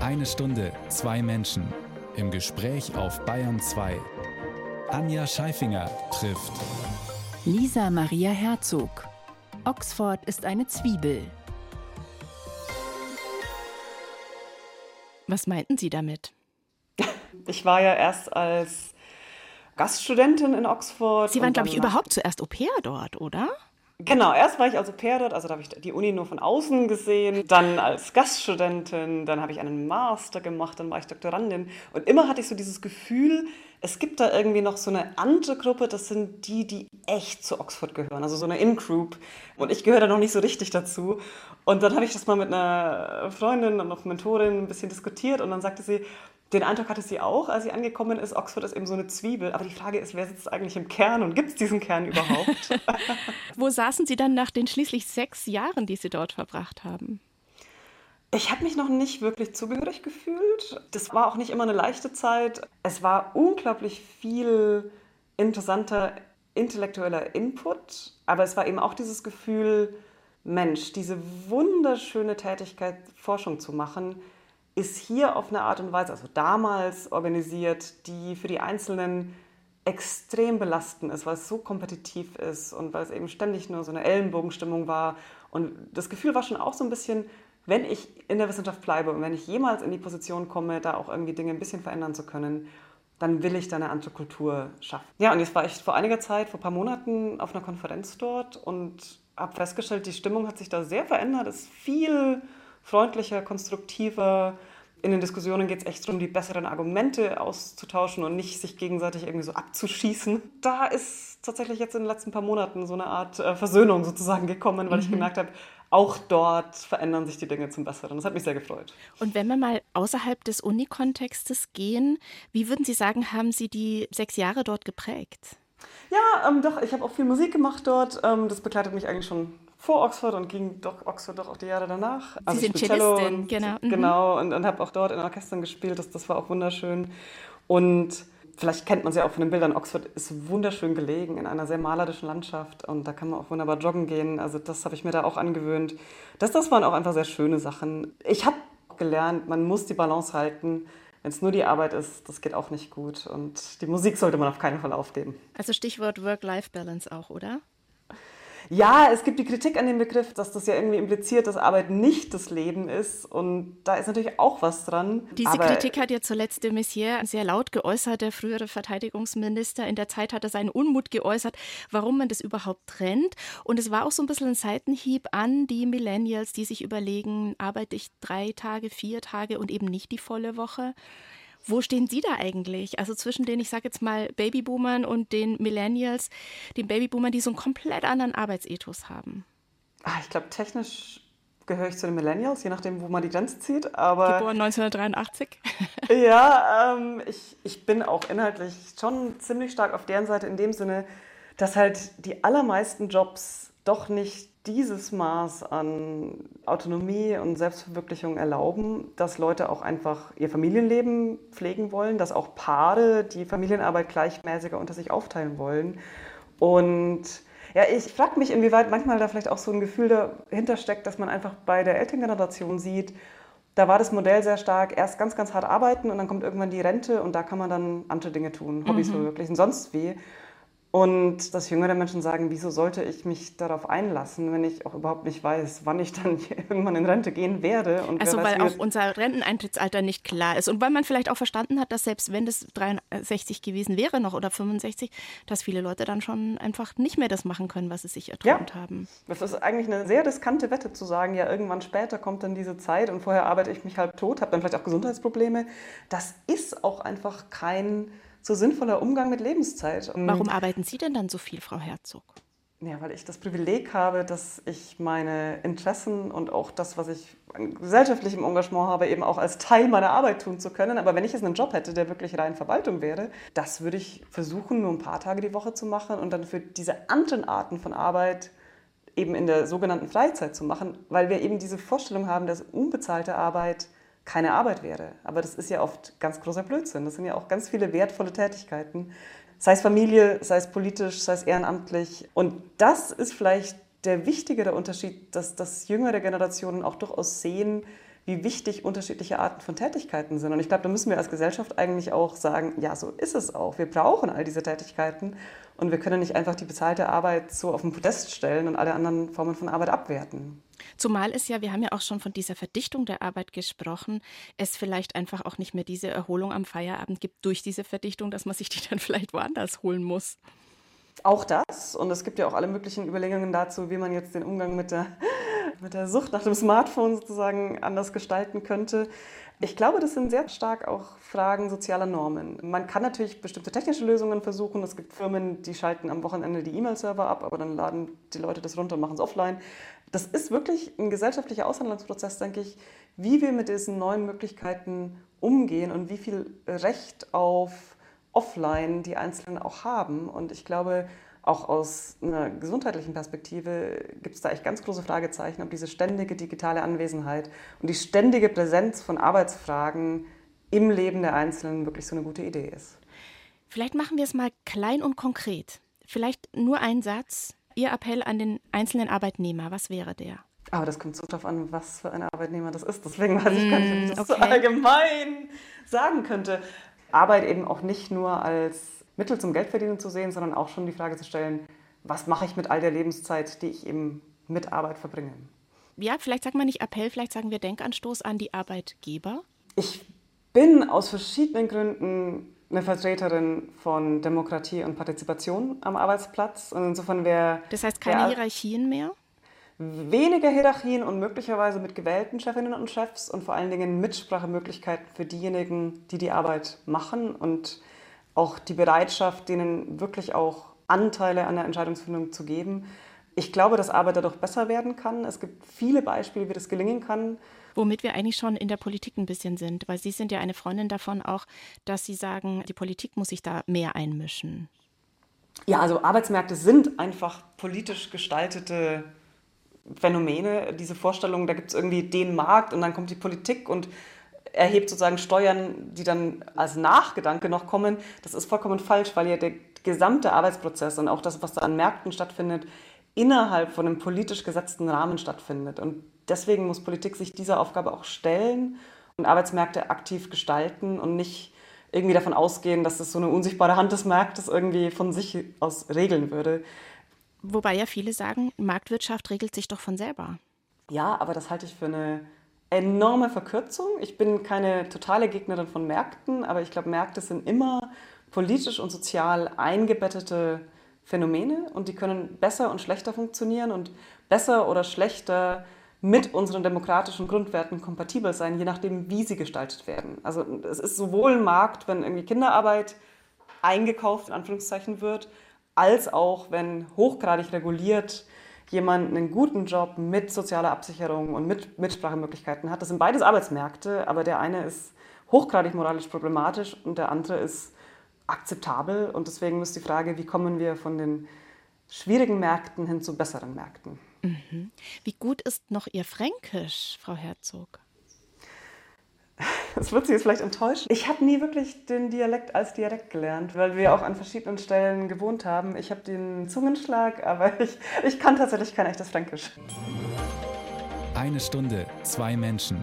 Eine Stunde, zwei Menschen im Gespräch auf Bayern 2. Anja Scheifinger trifft Lisa Maria Herzog. Oxford ist eine Zwiebel. Was meinten Sie damit? Ich war ja erst als Gaststudentin in Oxford. Sie waren, glaube ich, überhaupt zuerst Au pair dort, oder? Genau, erst war ich als Au pair dort, also da habe ich die Uni nur von außen gesehen, dann als Gaststudentin, dann habe ich einen Master gemacht, dann war ich Doktorandin und immer hatte ich so dieses Gefühl, es gibt da irgendwie noch so eine andere Gruppe, das sind die, die echt zu Oxford gehören, also so eine In-Group und ich gehöre da noch nicht so richtig dazu und dann habe ich das mal mit einer Freundin und noch Mentorin ein bisschen diskutiert und dann sagte sie, den Eindruck hatte sie auch, als sie angekommen ist. Oxford ist eben so eine Zwiebel. Aber die Frage ist, wer sitzt eigentlich im Kern und gibt es diesen Kern überhaupt? Wo saßen Sie dann nach den schließlich sechs Jahren, die Sie dort verbracht haben? Ich habe mich noch nicht wirklich zugehörig gefühlt. Das war auch nicht immer eine leichte Zeit. Es war unglaublich viel interessanter intellektueller Input, aber es war eben auch dieses Gefühl, Mensch, diese wunderschöne Tätigkeit, Forschung zu machen, ist hier auf eine Art und Weise, also damals organisiert, die für die Einzelnen extrem belastend ist, weil es so kompetitiv ist und weil es eben ständig nur so eine Ellenbogenstimmung war. Und das Gefühl war schon auch so ein bisschen, wenn ich in der Wissenschaft bleibe und wenn ich jemals in die Position komme, da auch irgendwie Dinge ein bisschen verändern zu können, dann will ich da eine andere Kultur schaffen. Ja, und jetzt war ich vor einiger Zeit, vor ein paar Monaten, auf einer Konferenz dort und habe festgestellt, die Stimmung hat sich da sehr verändert. Es ist viel freundlicher, konstruktiver. In den Diskussionen geht es echt darum, die besseren Argumente auszutauschen und nicht sich gegenseitig irgendwie so abzuschießen. Da ist tatsächlich jetzt in den letzten paar Monaten so eine Art äh, Versöhnung sozusagen gekommen, weil mhm. ich gemerkt habe, auch dort verändern sich die Dinge zum Besseren. Das hat mich sehr gefreut. Und wenn wir mal außerhalb des Unikontextes gehen, wie würden Sie sagen, haben Sie die sechs Jahre dort geprägt? Ja, ähm, doch, ich habe auch viel Musik gemacht dort. Ähm, das begleitet mich eigentlich schon vor Oxford und ging doch Oxford doch auch die Jahre danach. Sie also sind Cellistin, genau. Mhm. Genau, und, und habe auch dort in Orchestern gespielt. Das, das war auch wunderschön. Und vielleicht kennt man sie auch von den Bildern. Oxford ist wunderschön gelegen in einer sehr malerischen Landschaft und da kann man auch wunderbar joggen gehen. Also das habe ich mir da auch angewöhnt. Das, das waren auch einfach sehr schöne Sachen. Ich habe gelernt, man muss die Balance halten wenn es nur die Arbeit ist, das geht auch nicht gut. Und die Musik sollte man auf keinen Fall aufgeben. Also Stichwort Work-Life-Balance auch, oder? Ja, es gibt die Kritik an dem Begriff, dass das ja irgendwie impliziert, dass Arbeit nicht das Leben ist. Und da ist natürlich auch was dran. Diese Kritik hat ja zuletzt de Maizière sehr laut geäußert, der frühere Verteidigungsminister. In der Zeit hat er seinen Unmut geäußert, warum man das überhaupt trennt. Und es war auch so ein bisschen ein Seitenhieb an die Millennials, die sich überlegen, arbeite ich drei Tage, vier Tage und eben nicht die volle Woche. Wo stehen Sie da eigentlich? Also zwischen den, ich sage jetzt mal, Babyboomern und den Millennials, den Babyboomern, die so einen komplett anderen Arbeitsethos haben? Ach, ich glaube, technisch gehöre ich zu den Millennials, je nachdem, wo man die Grenze zieht. Aber Geboren 1983. ja, ähm, ich, ich bin auch inhaltlich schon ziemlich stark auf deren Seite in dem Sinne, dass halt die allermeisten Jobs doch nicht dieses Maß an Autonomie und Selbstverwirklichung erlauben, dass Leute auch einfach ihr Familienleben pflegen wollen, dass auch Paare die Familienarbeit gleichmäßiger unter sich aufteilen wollen. Und ja, ich frage mich, inwieweit manchmal da vielleicht auch so ein Gefühl dahinter steckt, dass man einfach bei der Elterngeneration sieht, da war das Modell sehr stark, erst ganz, ganz hart arbeiten und dann kommt irgendwann die Rente und da kann man dann andere Dinge tun, Hobbys mhm. verwirklichen, sonst wie. Und dass jüngere Menschen sagen, wieso sollte ich mich darauf einlassen, wenn ich auch überhaupt nicht weiß, wann ich dann irgendwann in Rente gehen werde. Und also weil auch unser Renteneintrittsalter nicht klar ist und weil man vielleicht auch verstanden hat, dass selbst wenn das 63 gewesen wäre noch oder 65, dass viele Leute dann schon einfach nicht mehr das machen können, was sie sich erträumt ja. haben. Das ist eigentlich eine sehr riskante Wette zu sagen, ja irgendwann später kommt dann diese Zeit und vorher arbeite ich mich halb tot, habe dann vielleicht auch Gesundheitsprobleme. Das ist auch einfach kein so sinnvoller Umgang mit Lebenszeit. Und Warum arbeiten Sie denn dann so viel, Frau Herzog? Ja, weil ich das Privileg habe, dass ich meine Interessen und auch das, was ich an gesellschaftlichem Engagement habe, eben auch als Teil meiner Arbeit tun zu können. Aber wenn ich jetzt einen Job hätte, der wirklich rein Verwaltung wäre, das würde ich versuchen, nur ein paar Tage die Woche zu machen und dann für diese anderen Arten von Arbeit eben in der sogenannten Freizeit zu machen, weil wir eben diese Vorstellung haben, dass unbezahlte Arbeit keine Arbeit wäre. Aber das ist ja oft ganz großer Blödsinn. Das sind ja auch ganz viele wertvolle Tätigkeiten, sei es Familie, sei es politisch, sei es ehrenamtlich. Und das ist vielleicht der wichtigere Unterschied, dass, dass jüngere Generationen auch durchaus sehen, wie wichtig unterschiedliche Arten von Tätigkeiten sind. Und ich glaube, da müssen wir als Gesellschaft eigentlich auch sagen, ja, so ist es auch. Wir brauchen all diese Tätigkeiten und wir können nicht einfach die bezahlte Arbeit so auf den Podest stellen und alle anderen Formen von Arbeit abwerten. Zumal es ja, wir haben ja auch schon von dieser Verdichtung der Arbeit gesprochen, es vielleicht einfach auch nicht mehr diese Erholung am Feierabend gibt durch diese Verdichtung, dass man sich die dann vielleicht woanders holen muss. Auch das. Und es gibt ja auch alle möglichen Überlegungen dazu, wie man jetzt den Umgang mit der, mit der Sucht nach dem Smartphone sozusagen anders gestalten könnte. Ich glaube, das sind sehr stark auch Fragen sozialer Normen. Man kann natürlich bestimmte technische Lösungen versuchen. Es gibt Firmen, die schalten am Wochenende die E-Mail-Server ab, aber dann laden die Leute das runter und machen es offline. Das ist wirklich ein gesellschaftlicher Aushandlungsprozess, denke ich, wie wir mit diesen neuen Möglichkeiten umgehen und wie viel Recht auf offline die Einzelnen auch haben. Und ich glaube, auch aus einer gesundheitlichen Perspektive gibt es da echt ganz große Fragezeichen, ob diese ständige digitale Anwesenheit und die ständige Präsenz von Arbeitsfragen im Leben der Einzelnen wirklich so eine gute Idee ist. Vielleicht machen wir es mal klein und konkret. Vielleicht nur ein Satz. Ihr Appell an den einzelnen Arbeitnehmer, was wäre der? Aber das kommt so darauf an, was für ein Arbeitnehmer das ist. Deswegen weiß ich gar nicht, ob ich das okay. so allgemein sagen könnte. Arbeit eben auch nicht nur als Mittel zum Geldverdienen zu sehen, sondern auch schon die Frage zu stellen, was mache ich mit all der Lebenszeit, die ich eben mit Arbeit verbringe. Ja, vielleicht sagen wir nicht Appell, vielleicht sagen wir Denkanstoß an die Arbeitgeber. Ich bin aus verschiedenen Gründen eine Vertreterin von Demokratie und Partizipation am Arbeitsplatz. Und insofern wäre. Das heißt keine Hierarchien mehr? weniger Hierarchien und möglicherweise mit gewählten Chefinnen und Chefs und vor allen Dingen Mitsprachemöglichkeiten für diejenigen, die die Arbeit machen und auch die Bereitschaft, denen wirklich auch Anteile an der Entscheidungsfindung zu geben. Ich glaube, dass Arbeit dadurch besser werden kann. Es gibt viele Beispiele, wie das gelingen kann. Womit wir eigentlich schon in der Politik ein bisschen sind, weil Sie sind ja eine Freundin davon auch, dass Sie sagen, die Politik muss sich da mehr einmischen. Ja, also Arbeitsmärkte sind einfach politisch gestaltete Phänomene, diese Vorstellung, da gibt es irgendwie den Markt und dann kommt die Politik und erhebt sozusagen Steuern, die dann als Nachgedanke noch kommen. Das ist vollkommen falsch, weil ja der gesamte Arbeitsprozess und auch das, was da an Märkten stattfindet, innerhalb von einem politisch gesetzten Rahmen stattfindet. Und deswegen muss Politik sich dieser Aufgabe auch stellen und Arbeitsmärkte aktiv gestalten und nicht irgendwie davon ausgehen, dass das so eine unsichtbare Hand des Marktes irgendwie von sich aus regeln würde. Wobei ja viele sagen, Marktwirtschaft regelt sich doch von selber. Ja, aber das halte ich für eine enorme Verkürzung. Ich bin keine totale Gegnerin von Märkten, aber ich glaube, Märkte sind immer politisch und sozial eingebettete Phänomene und die können besser und schlechter funktionieren und besser oder schlechter mit unseren demokratischen Grundwerten kompatibel sein, je nachdem, wie sie gestaltet werden. Also es ist sowohl ein Markt, wenn irgendwie Kinderarbeit eingekauft, in Anführungszeichen, wird, als auch wenn hochgradig reguliert jemand einen guten Job mit sozialer Absicherung und mit Mitsprachemöglichkeiten hat. Das sind beides Arbeitsmärkte, aber der eine ist hochgradig moralisch problematisch und der andere ist akzeptabel. Und deswegen ist die Frage, wie kommen wir von den schwierigen Märkten hin zu besseren Märkten. Mhm. Wie gut ist noch Ihr Fränkisch, Frau Herzog? Das wird Sie jetzt vielleicht enttäuschen. Ich habe nie wirklich den Dialekt als Dialekt gelernt, weil wir auch an verschiedenen Stellen gewohnt haben. Ich habe den Zungenschlag, aber ich, ich kann tatsächlich kein echtes Fränkisch. Eine Stunde, zwei Menschen.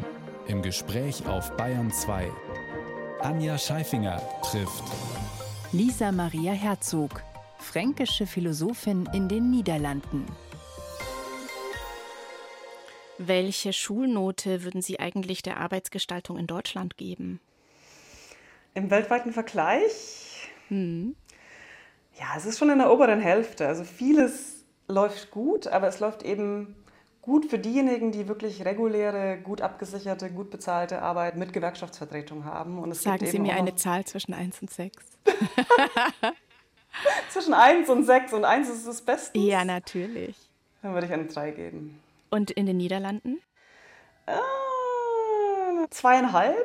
Im Gespräch auf Bayern 2. Anja Scheifinger trifft Lisa Maria Herzog, fränkische Philosophin in den Niederlanden. Welche Schulnote würden Sie eigentlich der Arbeitsgestaltung in Deutschland geben? Im weltweiten Vergleich? Hm. Ja, es ist schon in der oberen Hälfte. Also vieles läuft gut, aber es läuft eben gut für diejenigen, die wirklich reguläre, gut abgesicherte, gut bezahlte Arbeit mit Gewerkschaftsvertretung haben. Und es Sagen Sie mir eine Zahl zwischen 1 und 6. zwischen 1 und 6 und 1 ist das Beste. Ja, natürlich. Dann würde ich eine 3 geben. Und in den Niederlanden? Äh, zweieinhalb.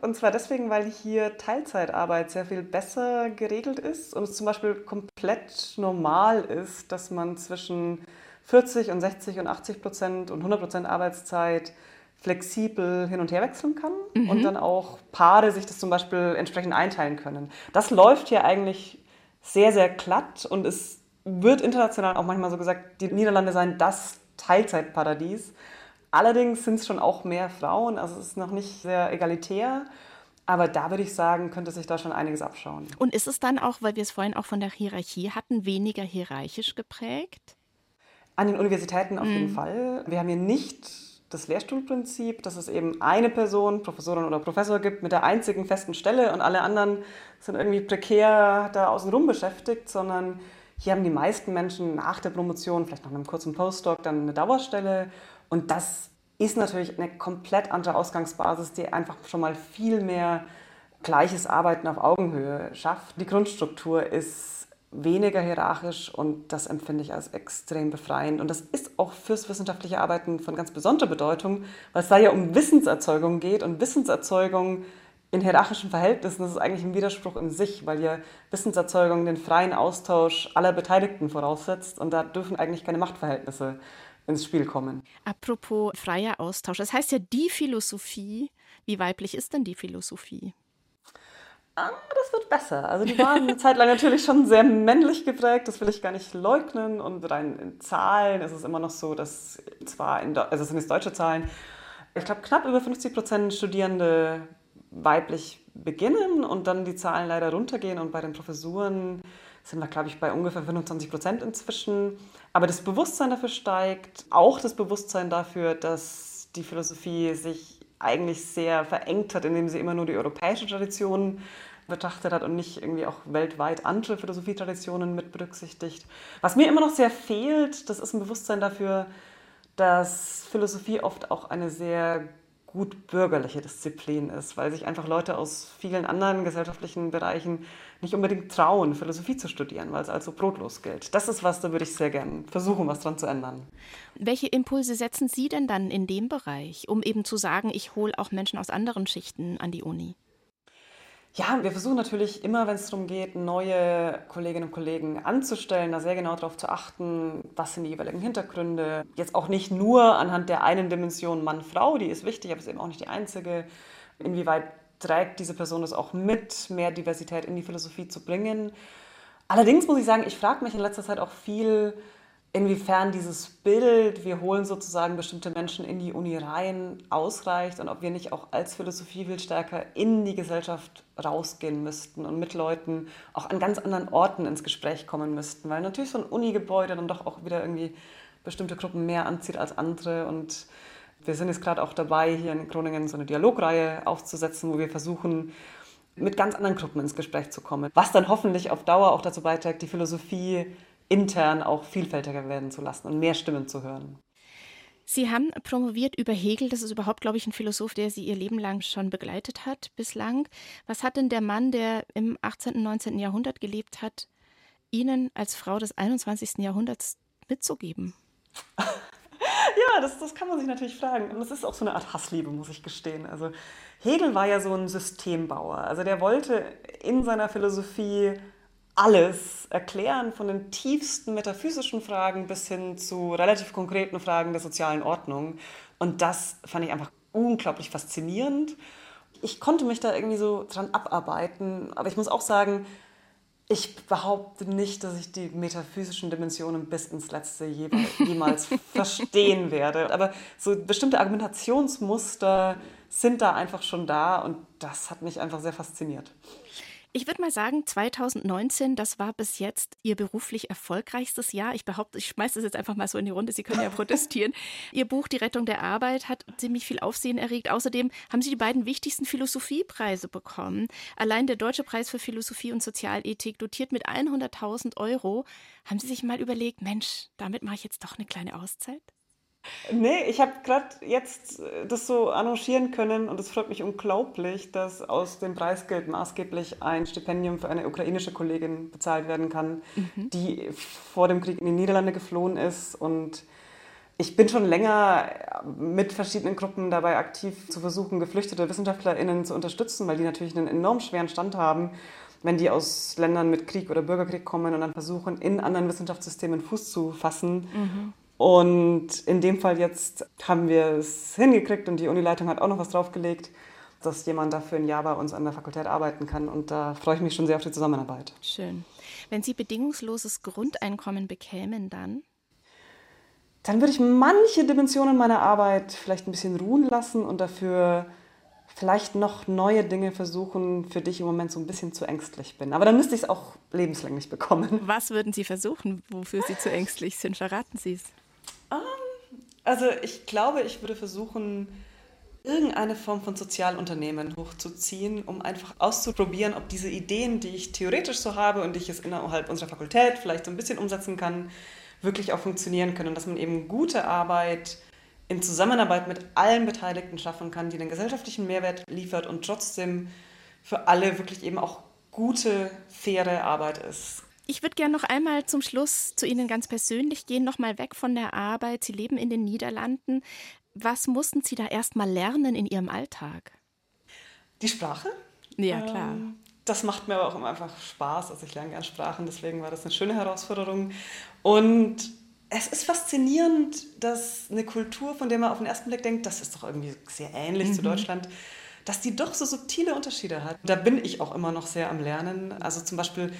Und zwar deswegen, weil hier Teilzeitarbeit sehr viel besser geregelt ist und es zum Beispiel komplett normal ist, dass man zwischen 40 und 60 und 80 Prozent und 100 Prozent Arbeitszeit flexibel hin und her wechseln kann mhm. und dann auch Paare sich das zum Beispiel entsprechend einteilen können. Das läuft hier eigentlich sehr, sehr glatt und es wird international auch manchmal so gesagt, die Niederlande seien das Teilzeitparadies. Allerdings sind es schon auch mehr Frauen, also es ist noch nicht sehr egalitär. Aber da würde ich sagen, könnte sich da schon einiges abschauen. Und ist es dann auch, weil wir es vorhin auch von der Hierarchie hatten, weniger hierarchisch geprägt? An den Universitäten auf mhm. jeden Fall. Wir haben hier nicht das Lehrstuhlprinzip, dass es eben eine Person, Professorin oder Professor gibt mit der einzigen festen Stelle und alle anderen sind irgendwie prekär da außenrum beschäftigt, sondern hier haben die meisten Menschen nach der Promotion, vielleicht nach einem kurzen Postdoc, dann eine Dauerstelle und das ist natürlich eine komplett andere Ausgangsbasis, die einfach schon mal viel mehr gleiches Arbeiten auf Augenhöhe schafft. Die Grundstruktur ist weniger hierarchisch und das empfinde ich als extrem befreiend. Und das ist auch fürs wissenschaftliche Arbeiten von ganz besonderer Bedeutung, weil es da ja um Wissenserzeugung geht und Wissenserzeugung in hierarchischen Verhältnissen, ist eigentlich ein Widerspruch in sich, weil ja Wissenserzeugung den freien Austausch aller Beteiligten voraussetzt und da dürfen eigentlich keine Machtverhältnisse ins Spiel kommen. Apropos freier Austausch, das heißt ja die Philosophie. Wie weiblich ist denn die Philosophie? Ah, das wird besser. Also die waren eine Zeit lang natürlich schon sehr männlich geprägt, das will ich gar nicht leugnen. Und rein in Zahlen ist es immer noch so, dass zwar, in, also es sind jetzt deutsche Zahlen, ich glaube knapp über 50 Prozent Studierende weiblich beginnen und dann die Zahlen leider runtergehen und bei den Professuren sind wir, glaube ich, bei ungefähr 25 Prozent inzwischen. Aber das Bewusstsein dafür steigt, auch das Bewusstsein dafür, dass die Philosophie sich eigentlich sehr verengt hat, indem sie immer nur die europäische Tradition betrachtet hat und nicht irgendwie auch weltweit andere Philosophietraditionen mit berücksichtigt. Was mir immer noch sehr fehlt, das ist ein Bewusstsein dafür, dass Philosophie oft auch eine sehr gut bürgerliche Disziplin ist, weil sich einfach Leute aus vielen anderen gesellschaftlichen Bereichen nicht unbedingt trauen, Philosophie zu studieren, weil es als so brotlos gilt. Das ist was, da würde ich sehr gerne versuchen, was dran zu ändern. Welche Impulse setzen Sie denn dann in dem Bereich, um eben zu sagen, ich hole auch Menschen aus anderen Schichten an die Uni? Ja, wir versuchen natürlich immer, wenn es darum geht, neue Kolleginnen und Kollegen anzustellen, da sehr genau darauf zu achten, was sind die jeweiligen Hintergründe. Jetzt auch nicht nur anhand der einen Dimension Mann-Frau, die ist wichtig, aber ist eben auch nicht die einzige. Inwieweit trägt diese Person das auch mit, mehr Diversität in die Philosophie zu bringen? Allerdings muss ich sagen, ich frage mich in letzter Zeit auch viel, inwiefern dieses Bild, wir holen sozusagen bestimmte Menschen in die Uni rein, ausreicht und ob wir nicht auch als Philosophie viel stärker in die Gesellschaft rausgehen müssten und mit Leuten auch an ganz anderen Orten ins Gespräch kommen müssten, weil natürlich so ein Unigebäude dann doch auch wieder irgendwie bestimmte Gruppen mehr anzieht als andere. Und wir sind jetzt gerade auch dabei, hier in Groningen so eine Dialogreihe aufzusetzen, wo wir versuchen, mit ganz anderen Gruppen ins Gespräch zu kommen, was dann hoffentlich auf Dauer auch dazu beiträgt, die Philosophie intern auch vielfältiger werden zu lassen und mehr Stimmen zu hören. Sie haben promoviert über Hegel. Das ist überhaupt, glaube ich, ein Philosoph, der Sie Ihr Leben lang schon begleitet hat bislang. Was hat denn der Mann, der im 18. und 19. Jahrhundert gelebt hat, Ihnen als Frau des 21. Jahrhunderts mitzugeben? ja, das, das kann man sich natürlich fragen. Und das ist auch so eine Art Hassliebe, muss ich gestehen. Also Hegel war ja so ein Systembauer. Also der wollte in seiner Philosophie alles erklären, von den tiefsten metaphysischen Fragen bis hin zu relativ konkreten Fragen der sozialen Ordnung. Und das fand ich einfach unglaublich faszinierend. Ich konnte mich da irgendwie so dran abarbeiten, aber ich muss auch sagen, ich behaupte nicht, dass ich die metaphysischen Dimensionen bis ins Letzte jemals verstehen werde. Aber so bestimmte Argumentationsmuster sind da einfach schon da und das hat mich einfach sehr fasziniert. Ich würde mal sagen, 2019, das war bis jetzt Ihr beruflich erfolgreichstes Jahr. Ich behaupte, ich schmeiße das jetzt einfach mal so in die Runde, Sie können ja protestieren. Ihr Buch Die Rettung der Arbeit hat ziemlich viel Aufsehen erregt. Außerdem haben Sie die beiden wichtigsten Philosophiepreise bekommen. Allein der Deutsche Preis für Philosophie und Sozialethik dotiert mit 100.000 Euro. Haben Sie sich mal überlegt, Mensch, damit mache ich jetzt doch eine kleine Auszeit? Nee, ich habe gerade jetzt äh, das so arrangieren können und es freut mich unglaublich, dass aus dem Preisgeld maßgeblich ein Stipendium für eine ukrainische Kollegin bezahlt werden kann, mhm. die vor dem Krieg in die Niederlande geflohen ist. Und ich bin schon länger mit verschiedenen Gruppen dabei aktiv zu versuchen, geflüchtete WissenschaftlerInnen zu unterstützen, weil die natürlich einen enorm schweren Stand haben wenn die aus Ländern mit Krieg oder Bürgerkrieg kommen und dann versuchen, in anderen Wissenschaftssystemen Fuß zu fassen. Mhm Und in dem Fall jetzt haben wir es hingekriegt und die Unileitung hat auch noch was draufgelegt, dass jemand dafür ein Jahr bei uns an der Fakultät arbeiten kann. Und da freue ich mich schon sehr auf die Zusammenarbeit. Schön. Wenn Sie bedingungsloses Grundeinkommen bekämen, dann? Dann würde ich manche Dimensionen meiner Arbeit vielleicht ein bisschen ruhen lassen und dafür vielleicht noch neue Dinge versuchen, für die ich im Moment so ein bisschen zu ängstlich bin. Aber dann müsste ich es auch lebenslänglich bekommen. Was würden Sie versuchen, wofür Sie zu ängstlich sind? Verraten Sie es. Um, also ich glaube, ich würde versuchen, irgendeine Form von Sozialunternehmen hochzuziehen, um einfach auszuprobieren, ob diese Ideen, die ich theoretisch so habe und die ich jetzt innerhalb unserer Fakultät vielleicht so ein bisschen umsetzen kann, wirklich auch funktionieren können. Dass man eben gute Arbeit in Zusammenarbeit mit allen Beteiligten schaffen kann, die den gesellschaftlichen Mehrwert liefert und trotzdem für alle wirklich eben auch gute, faire Arbeit ist. Ich würde gerne noch einmal zum Schluss zu Ihnen ganz persönlich gehen, noch mal weg von der Arbeit. Sie leben in den Niederlanden. Was mussten Sie da erst mal lernen in Ihrem Alltag? Die Sprache. Ja, klar. Ähm, das macht mir aber auch immer einfach Spaß. Also ich lerne gerne Sprachen, deswegen war das eine schöne Herausforderung. Und es ist faszinierend, dass eine Kultur, von der man auf den ersten Blick denkt, das ist doch irgendwie sehr ähnlich mhm. zu Deutschland, dass die doch so subtile Unterschiede hat. Da bin ich auch immer noch sehr am Lernen. Also zum Beispiel,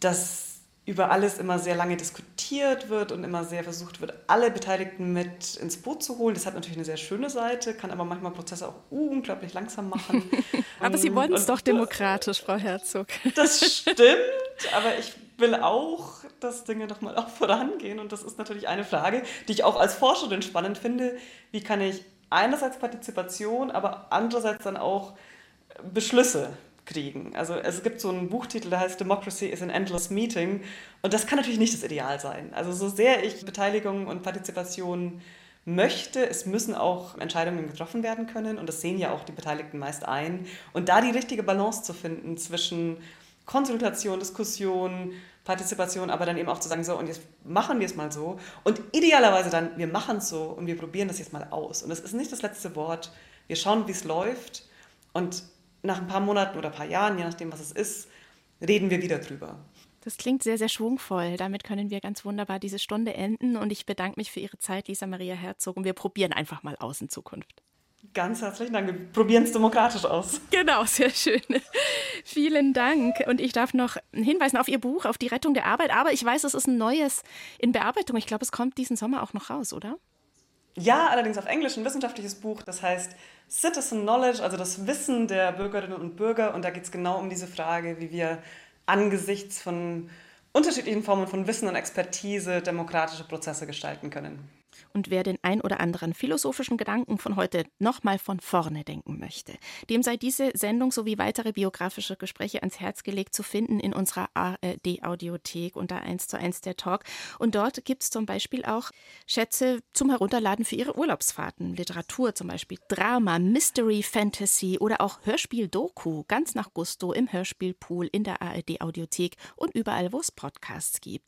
dass über alles immer sehr lange diskutiert wird und immer sehr versucht wird, alle Beteiligten mit ins Boot zu holen. Das hat natürlich eine sehr schöne Seite, kann aber manchmal Prozesse auch unglaublich langsam machen. aber Sie wollen es doch demokratisch, Frau Herzog. Das stimmt, aber ich will auch, dass Dinge doch mal auch vorangehen. Und das ist natürlich eine Frage, die ich auch als Forscherin spannend finde. Wie kann ich einerseits Partizipation, aber andererseits dann auch Beschlüsse kriegen. Also es gibt so einen Buchtitel, der heißt Democracy is an Endless Meeting und das kann natürlich nicht das Ideal sein. Also so sehr ich Beteiligung und Partizipation möchte, es müssen auch Entscheidungen getroffen werden können und das sehen ja auch die Beteiligten meist ein. Und da die richtige Balance zu finden zwischen Konsultation, Diskussion, Partizipation, aber dann eben auch zu sagen, so und jetzt machen wir es mal so und idealerweise dann, wir machen es so und wir probieren das jetzt mal aus. Und das ist nicht das letzte Wort. Wir schauen, wie es läuft und nach ein paar Monaten oder ein paar Jahren, je nachdem, was es ist, reden wir wieder drüber. Das klingt sehr, sehr schwungvoll. Damit können wir ganz wunderbar diese Stunde enden. Und ich bedanke mich für Ihre Zeit, Lisa Maria Herzog. Und wir probieren einfach mal aus in Zukunft. Ganz herzlichen Dank. Wir probieren es demokratisch aus. Genau, sehr schön. Vielen Dank. Und ich darf noch hinweisen auf Ihr Buch, auf die Rettung der Arbeit. Aber ich weiß, es ist ein neues in Bearbeitung. Ich glaube, es kommt diesen Sommer auch noch raus, oder? Ja, allerdings auf Englisch, ein wissenschaftliches Buch. Das heißt Citizen Knowledge, also das Wissen der Bürgerinnen und Bürger. Und da geht es genau um diese Frage, wie wir angesichts von unterschiedlichen Formen von Wissen und Expertise demokratische Prozesse gestalten können. Und wer den ein oder anderen philosophischen Gedanken von heute nochmal von vorne denken möchte, dem sei diese Sendung sowie weitere biografische Gespräche ans Herz gelegt zu finden in unserer ARD-Audiothek unter 1 zu 1 der Talk. Und dort gibt es zum Beispiel auch Schätze zum Herunterladen für Ihre Urlaubsfahrten. Literatur zum Beispiel, Drama, Mystery, Fantasy oder auch Hörspiel-Doku, ganz nach Gusto im Hörspielpool in der ARD-Audiothek und überall, wo es Podcasts gibt.